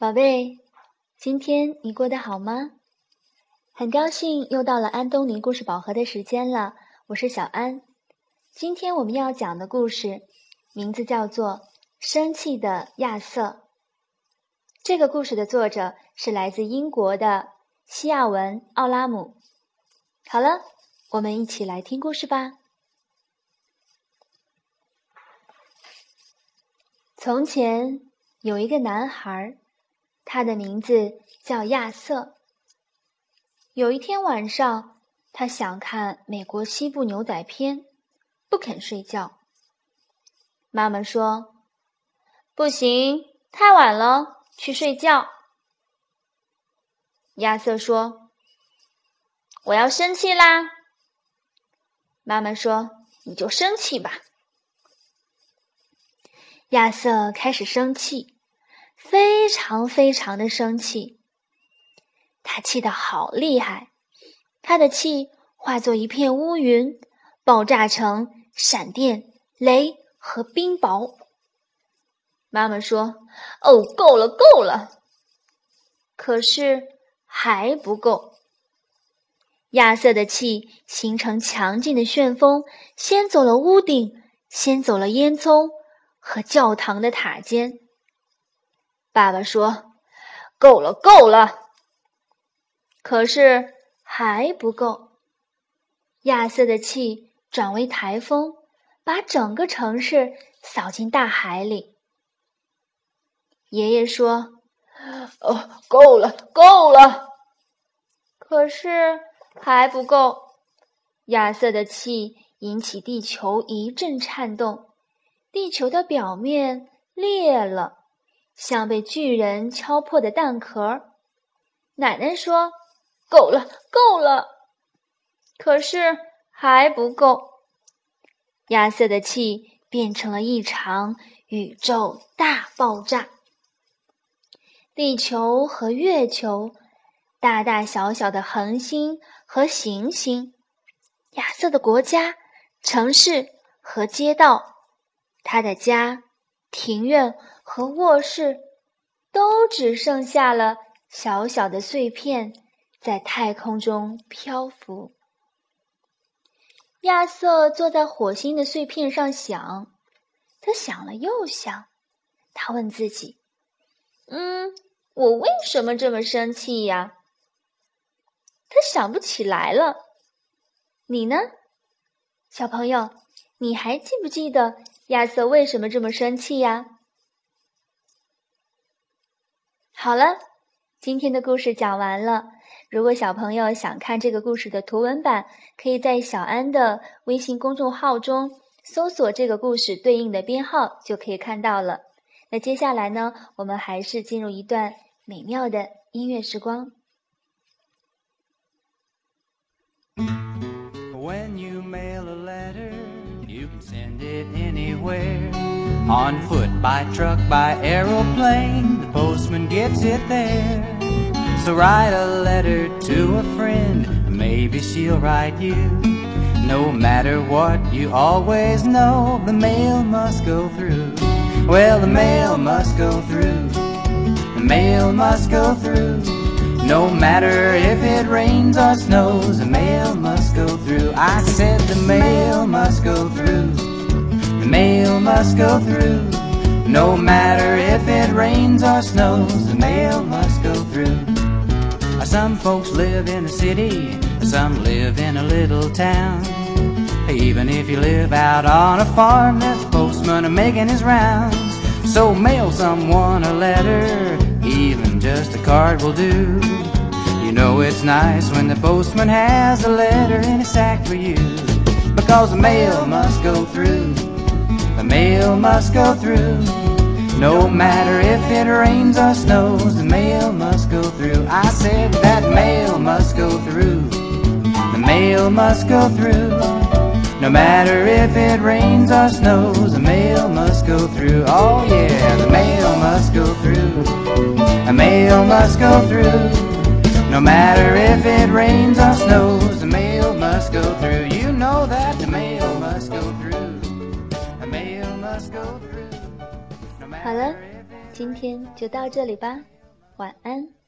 宝贝，今天你过得好吗？很高兴又到了安东尼故事宝盒的时间了，我是小安。今天我们要讲的故事名字叫做《生气的亚瑟》。这个故事的作者是来自英国的西亚文·奥拉姆。好了，我们一起来听故事吧。从前有一个男孩。他的名字叫亚瑟。有一天晚上，他想看美国西部牛仔片，不肯睡觉。妈妈说：“不行，太晚了，去睡觉。”亚瑟说：“我要生气啦。”妈妈说：“你就生气吧。”亚瑟开始生气。非常非常的生气，他气得好厉害，他的气化作一片乌云，爆炸成闪电、雷和冰雹。妈妈说：“哦，够了，够了。”可是还不够。亚瑟的气形成强劲的旋风，掀走了屋顶，掀走了烟囱和教堂的塔尖。爸爸说：“够了，够了。”可是还不够。亚瑟的气转为台风，把整个城市扫进大海里。爷爷说：“哦，够了，够了。”可是还不够。亚瑟的气引起地球一阵颤动，地球的表面裂了。像被巨人敲破的蛋壳。奶奶说：“够了，够了。”可是还不够。亚瑟的气变成了一场宇宙大爆炸。地球和月球，大大小小的恒星和行星，亚瑟的国家、城市和街道，他的家。庭院和卧室都只剩下了小小的碎片，在太空中漂浮。亚瑟坐在火星的碎片上想，他想了又想，他问自己：“嗯，我为什么这么生气呀？”他想不起来了。你呢，小朋友？你还记不记得？亚瑟为什么这么生气呀？好了，今天的故事讲完了。如果小朋友想看这个故事的图文版，可以在小安的微信公众号中搜索这个故事对应的编号，就可以看到了。那接下来呢，我们还是进入一段美妙的音乐时光。When you mail a letter, you can Send it anywhere. On foot, by truck, by aeroplane. Postman gets it there. So write a letter to a friend, maybe she'll write you. No matter what, you always know the mail must go through. Well, the mail must go through. The mail must go through. No matter if it rains or snows, the mail must go through. I said the mail must go through. The mail must go through. No matter if it rains or snows, the mail must go through. Some folks live in a city, some live in a little town. Even if you live out on a farm, there's a postman making his rounds. So mail someone a letter, even just a card will do. You know it's nice when the postman has a letter in a sack for you. Because the mail must go through. The mail must go through. No matter if it rains or snows, the mail must go through. I said that mail must go through. The mail must go through. No matter if it rains or snows, the mail must go through. Oh yeah, the mail must go through. The mail must go through. No matter if it rains or snows, the mail must go through. You know that the mail must go through. The mail must go through. 好了，今天就到这里吧。晚安。